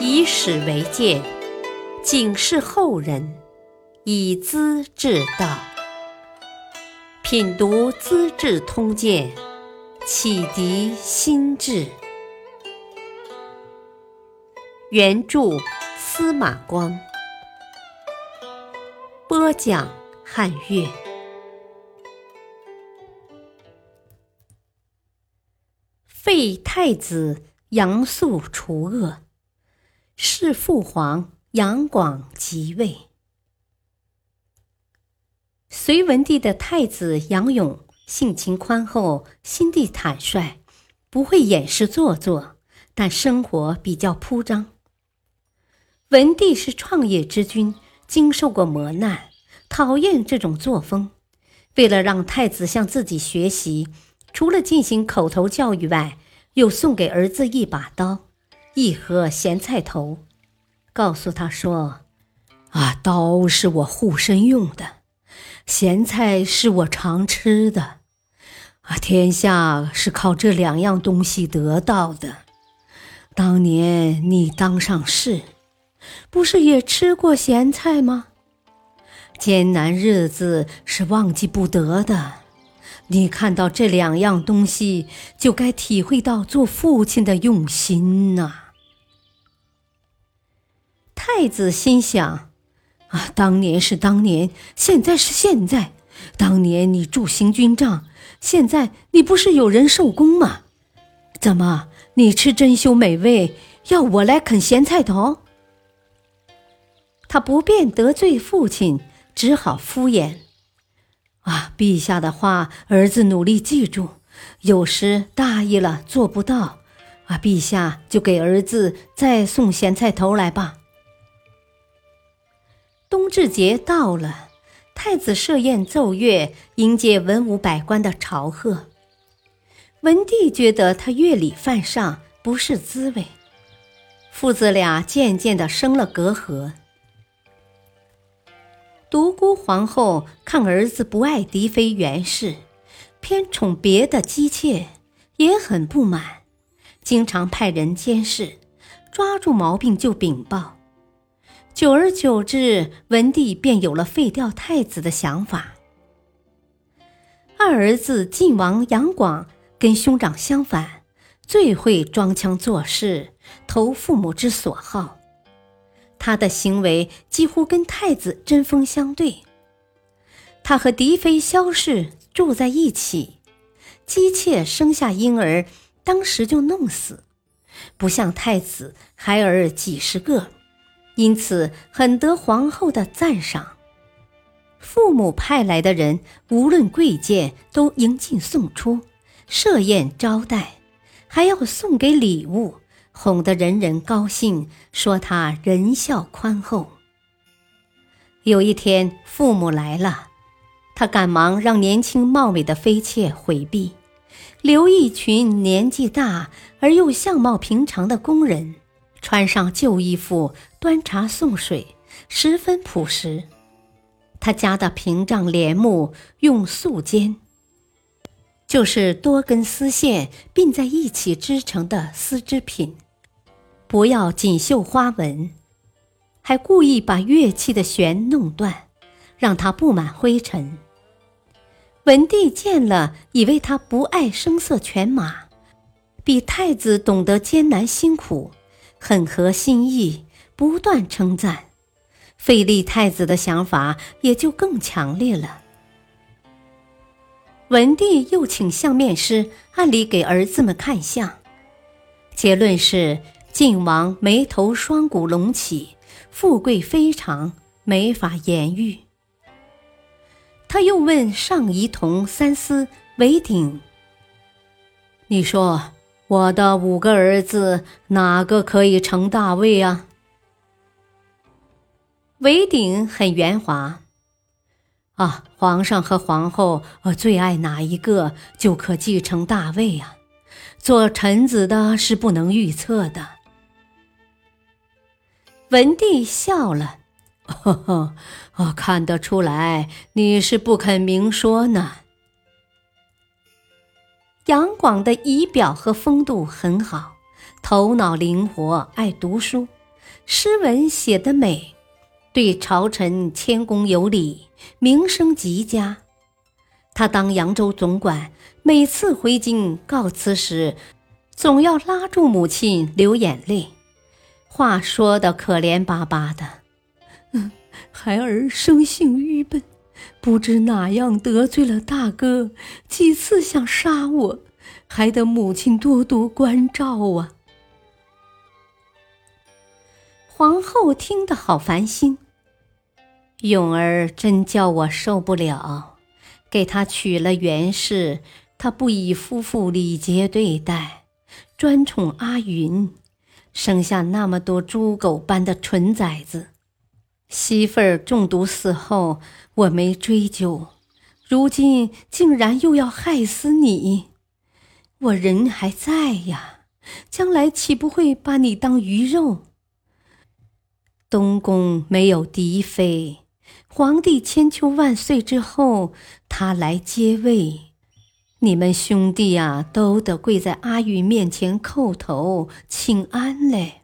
以史为鉴，警示后人，以资治道。品读《资治通鉴》，启迪心智。原著司马光，播讲汉乐。废太子杨素除恶，弑父皇杨广即位。隋文帝的太子杨勇性情宽厚，心地坦率，不会掩饰做作，但生活比较铺张。文帝是创业之君，经受过磨难，讨厌这种作风。为了让太子向自己学习，除了进行口头教育外，又送给儿子一把刀，一盒咸菜头，告诉他说：“啊，刀是我护身用的。”咸菜是我常吃的，啊，天下是靠这两样东西得到的。当年你当上士，不是也吃过咸菜吗？艰难日子是忘记不得的。你看到这两样东西，就该体会到做父亲的用心呐。太子心想。啊，当年是当年，现在是现在。当年你助行军帐，现在你不是有人受功吗？怎么你吃珍馐美味，要我来啃咸菜头？他不便得罪父亲，只好敷衍。啊，陛下的话，儿子努力记住。有时大意了做不到，啊，陛下就给儿子再送咸菜头来吧。冬至节到了，太子设宴奏乐，迎接文武百官的朝贺。文帝觉得他乐礼犯上，不是滋味，父子俩渐渐的生了隔阂。独孤皇后看儿子不爱嫡妃袁氏，偏宠别的姬妾，也很不满，经常派人监视，抓住毛病就禀报。久而久之，文帝便有了废掉太子的想法。二儿子晋王杨广跟兄长相反，最会装腔作势，投父母之所好。他的行为几乎跟太子针锋相对。他和嫡妃萧氏住在一起，姬妾生下婴儿，当时就弄死，不像太子孩儿几十个。因此很得皇后的赞赏，父母派来的人无论贵贱都迎进送出，设宴招待，还要送给礼物，哄得人人高兴，说他仁孝宽厚。有一天父母来了，他赶忙让年轻貌美的妃妾回避，留一群年纪大而又相貌平常的宫人。穿上旧衣服，端茶送水，十分朴实。他家的屏障帘幕用素笺，就是多根丝线并在一起织成的丝织品，不要锦绣花纹，还故意把乐器的弦弄断，让它布满灰尘。文帝见了，以为他不爱声色犬马，比太子懂得艰难辛苦。很合心意，不断称赞，废立太子的想法也就更强烈了。文帝又请相面师按理给儿子们看相，结论是晋王眉头双骨隆起，富贵非常，没法言喻。他又问上仪同三司韦鼎：“你说？”我的五个儿子哪个可以成大位啊？韦鼎很圆滑，啊，皇上和皇后最爱哪一个就可继承大位啊？做臣子的是不能预测的。文帝笑了，呵 呵，我看得出来你是不肯明说呢。杨广的仪表和风度很好，头脑灵活，爱读书，诗文写得美，对朝臣谦恭有礼，名声极佳。他当扬州总管，每次回京告辞时，总要拉住母亲流眼泪，话说的可怜巴巴的。嗯，孩儿生性愚笨，不知哪样得罪了大哥，几次想杀我，还得母亲多多关照啊。皇后听得好烦心，永儿真叫我受不了。给他娶了袁氏，他不以夫妇礼节对待，专宠阿云，生下那么多猪狗般的蠢崽子。媳妇儿中毒死后，我没追究，如今竟然又要害死你，我人还在呀，将来岂不会把你当鱼肉？东宫没有嫡妃。皇帝千秋万岁之后，他来接位，你们兄弟啊都得跪在阿玉面前叩头请安嘞。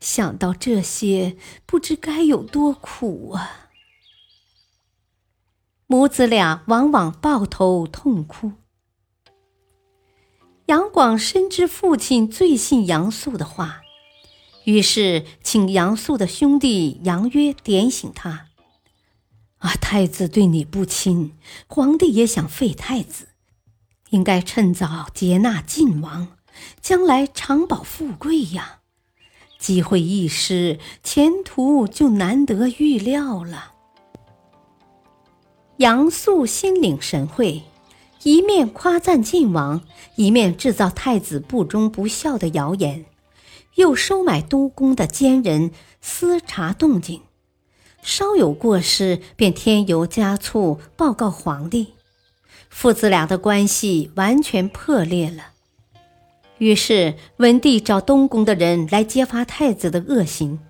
想到这些，不知该有多苦啊！母子俩往往抱头痛哭。杨广深知父亲最信杨素的话，于是请杨素的兄弟杨约点醒他。啊！太子对你不亲，皇帝也想废太子，应该趁早接纳晋王，将来长保富贵呀。机会一失，前途就难得预料了。杨素心领神会，一面夸赞晋王，一面制造太子不忠不孝的谣言，又收买都宫的奸人，私查动静。稍有过失，便添油加醋报告皇帝，父子俩的关系完全破裂了。于是文帝找东宫的人来揭发太子的恶行，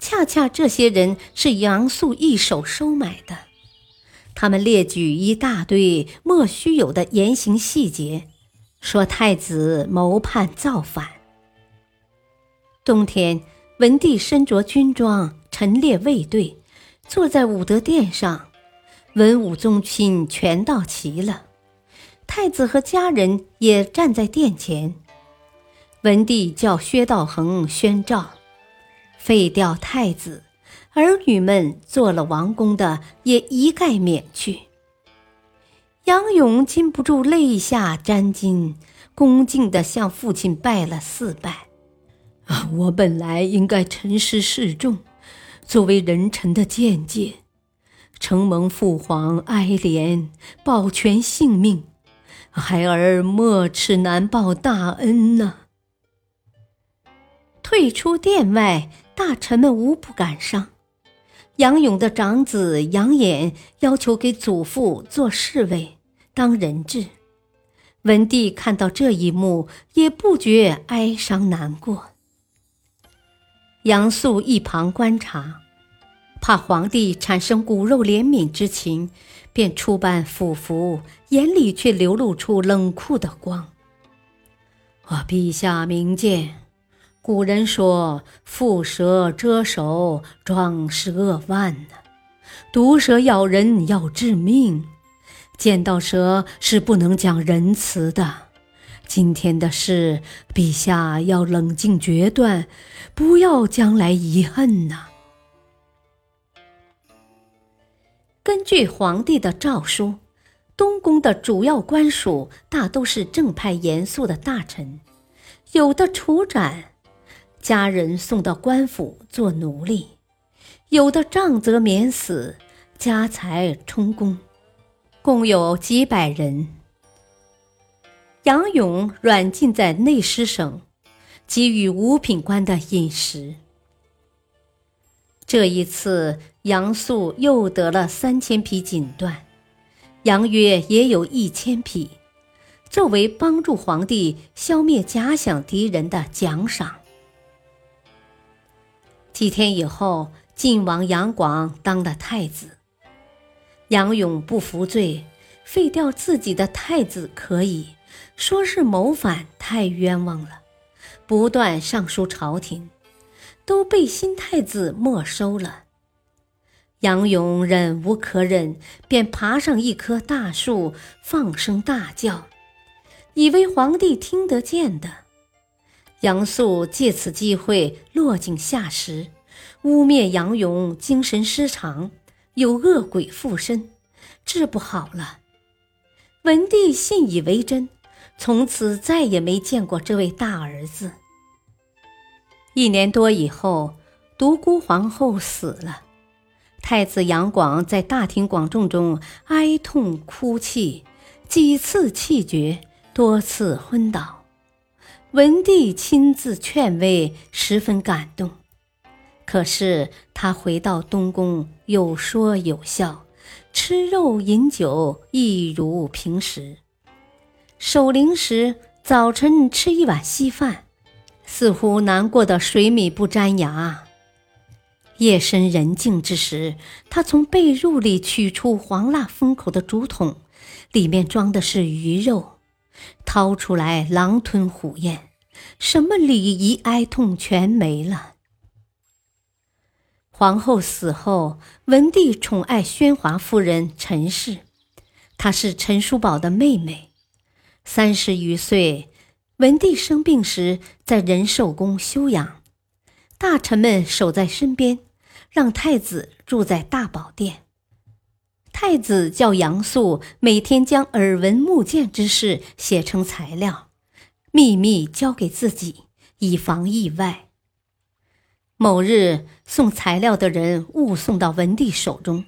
恰恰这些人是杨素一手收买的。他们列举一大堆莫须有的言行细节，说太子谋叛造反。冬天，文帝身着军装。陈列卫队，坐在武德殿上，文武宗亲全到齐了。太子和家人也站在殿前。文帝叫薛道衡宣诏，废掉太子，儿女们做了王公的也一概免去。杨勇禁不住泪下沾襟，恭敬地向父亲拜了四拜。啊，我本来应该陈师示众。作为人臣的见解，承蒙父皇哀怜，保全性命，孩儿没齿难报大恩呐。退出殿外，大臣们无不感伤。杨勇的长子杨衍要求给祖父做侍卫，当人质。文帝看到这一幕，也不觉哀伤难过。杨素一旁观察，怕皇帝产生骨肉怜悯之情，便出扮俯服，眼里却流露出冷酷的光。啊，陛下明鉴，古人说“蝮蛇蛰手，壮士扼腕”呢，毒蛇咬人要致命，见到蛇是不能讲仁慈的。今天的事，陛下要冷静决断，不要将来遗恨呐。根据皇帝的诏书，东宫的主要官署大都是正派严肃的大臣，有的处斩，家人送到官府做奴隶；有的杖责免死，家财充公，共有几百人。杨勇软禁在内侍省，给予五品官的饮食。这一次，杨素又得了三千匹锦缎，杨约也有一千匹，作为帮助皇帝消灭假想敌人的奖赏。几天以后，晋王杨广当了太子，杨勇不服罪，废掉自己的太子可以。说是谋反太冤枉了，不断上书朝廷，都被新太子没收了。杨勇忍无可忍，便爬上一棵大树，放声大叫，以为皇帝听得见的。杨素借此机会落井下石，污蔑杨勇精神失常，有恶鬼附身，治不好了。文帝信以为真，从此再也没见过这位大儿子。一年多以后，独孤皇后死了，太子杨广在大庭广众中哀痛哭泣，几次气绝，多次昏倒。文帝亲自劝慰，十分感动。可是他回到东宫，有说有笑。吃肉饮酒一如平时，守灵时早晨吃一碗稀饭，似乎难过的水米不沾牙。夜深人静之时，他从被褥里取出黄蜡封口的竹筒，里面装的是鱼肉，掏出来狼吞虎咽，什么礼仪哀痛全没了。皇后死后，文帝宠爱宣华夫人陈氏，她是陈叔宝的妹妹。三十余岁，文帝生病时在仁寿宫休养，大臣们守在身边，让太子住在大宝殿。太子叫杨素每天将耳闻目见之事写成材料，秘密交给自己，以防意外。某日，送材料的人误送到文帝手中，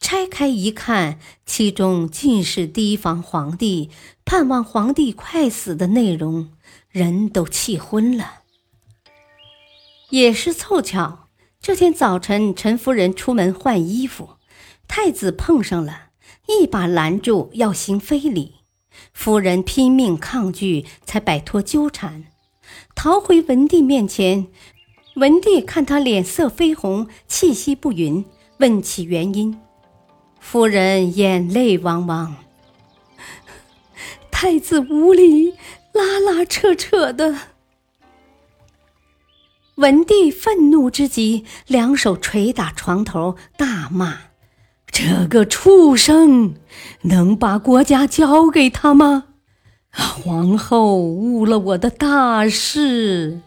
拆开一看，其中尽是提防皇帝、盼望皇帝快死的内容，人都气昏了。也是凑巧，这天早晨，陈夫人出门换衣服，太子碰上了，一把拦住，要行非礼。夫人拼命抗拒，才摆脱纠缠，逃回文帝面前。文帝看他脸色绯红，气息不匀，问起原因。夫人眼泪汪汪。太子无礼，拉拉扯扯的。文帝愤怒之极，两手捶打床头，大骂：“这个畜生，能把国家交给他吗？皇后误了我的大事。”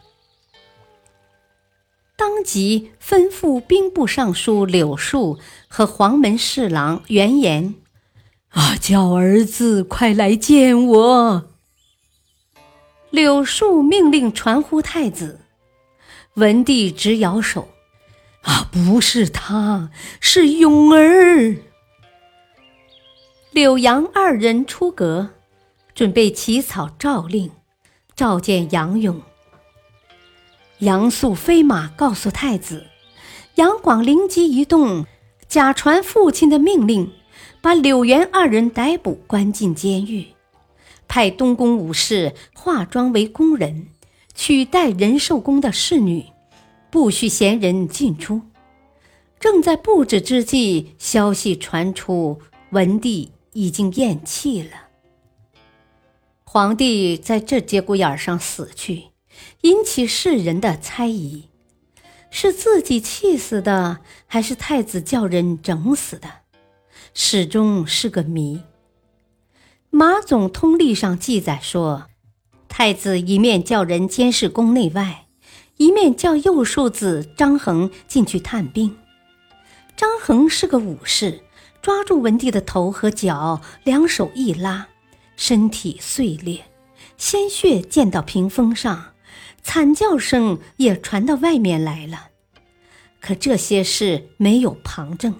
当即吩咐兵部尚书柳树和黄门侍郎袁言：“啊，叫儿子快来见我。”柳树命令传呼太子，文帝直摇手：“啊，不是他，是永儿。”柳杨二人出阁，准备起草诏令，召见杨勇。杨素飞马告诉太子，杨广灵机一动，假传父亲的命令，把柳元二人逮捕，关进监狱，派东宫武士化妆为宫人，取代仁寿宫的侍女，不许闲人进出。正在布置之际，消息传出，文帝已经咽气了。皇帝在这节骨眼上死去。引起世人的猜疑，是自己气死的，还是太子叫人整死的，始终是个谜。马总通历上记载说，太子一面叫人监视宫内外，一面叫右庶子张衡进去探病。张衡是个武士，抓住文帝的头和脚，两手一拉，身体碎裂，鲜血溅到屏风上。惨叫声也传到外面来了，可这些事没有旁证。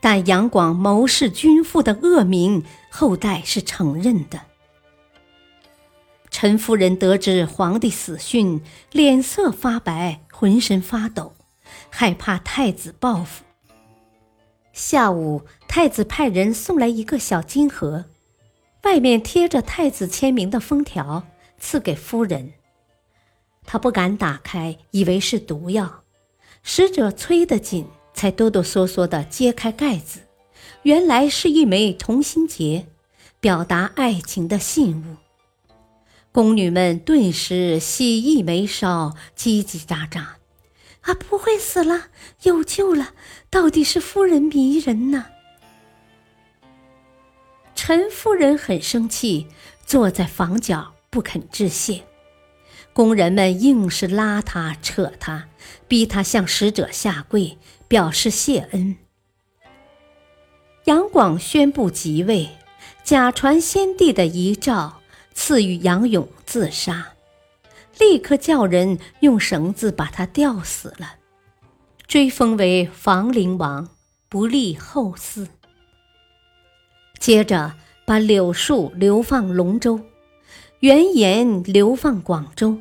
但杨广谋弑君父的恶名，后代是承认的。陈夫人得知皇帝死讯，脸色发白，浑身发抖，害怕太子报复。下午，太子派人送来一个小金盒，外面贴着太子签名的封条，赐给夫人。他不敢打开，以为是毒药。使者催得紧，才哆哆嗦嗦地揭开盖子，原来是一枚同心结，表达爱情的信物。宫女们顿时喜意眉梢，叽叽喳喳：“啊，不会死了，有救了！到底是夫人迷人呢。”陈夫人很生气，坐在房角不肯致谢。工人们硬是拉他、扯他，逼他向使者下跪，表示谢恩。杨广宣布即位，假传先帝的遗诏，赐予杨勇自杀，立刻叫人用绳子把他吊死了，追封为房陵王，不立后嗣。接着把柳树流放龙州，原言流放广州，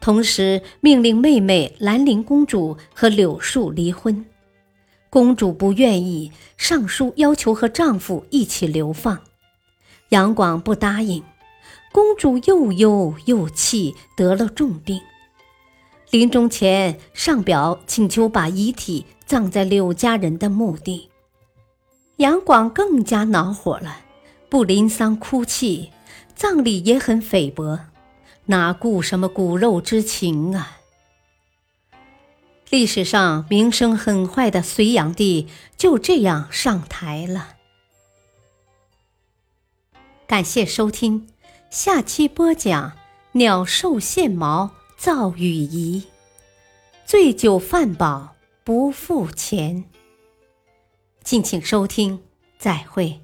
同时命令妹妹兰陵公主和柳树离婚。公主不愿意，上书要求和丈夫一起流放，杨广不答应。公主又忧又气，得了重病，临终前上表请求把遗体葬在柳家人的墓地。杨广更加恼火了，不临丧哭泣，葬礼也很菲薄，哪顾什么骨肉之情啊！历史上名声很坏的隋炀帝就这样上台了。感谢收听，下期播讲鸟兽献毛造羽仪，醉酒饭饱不付钱。敬请收听，再会。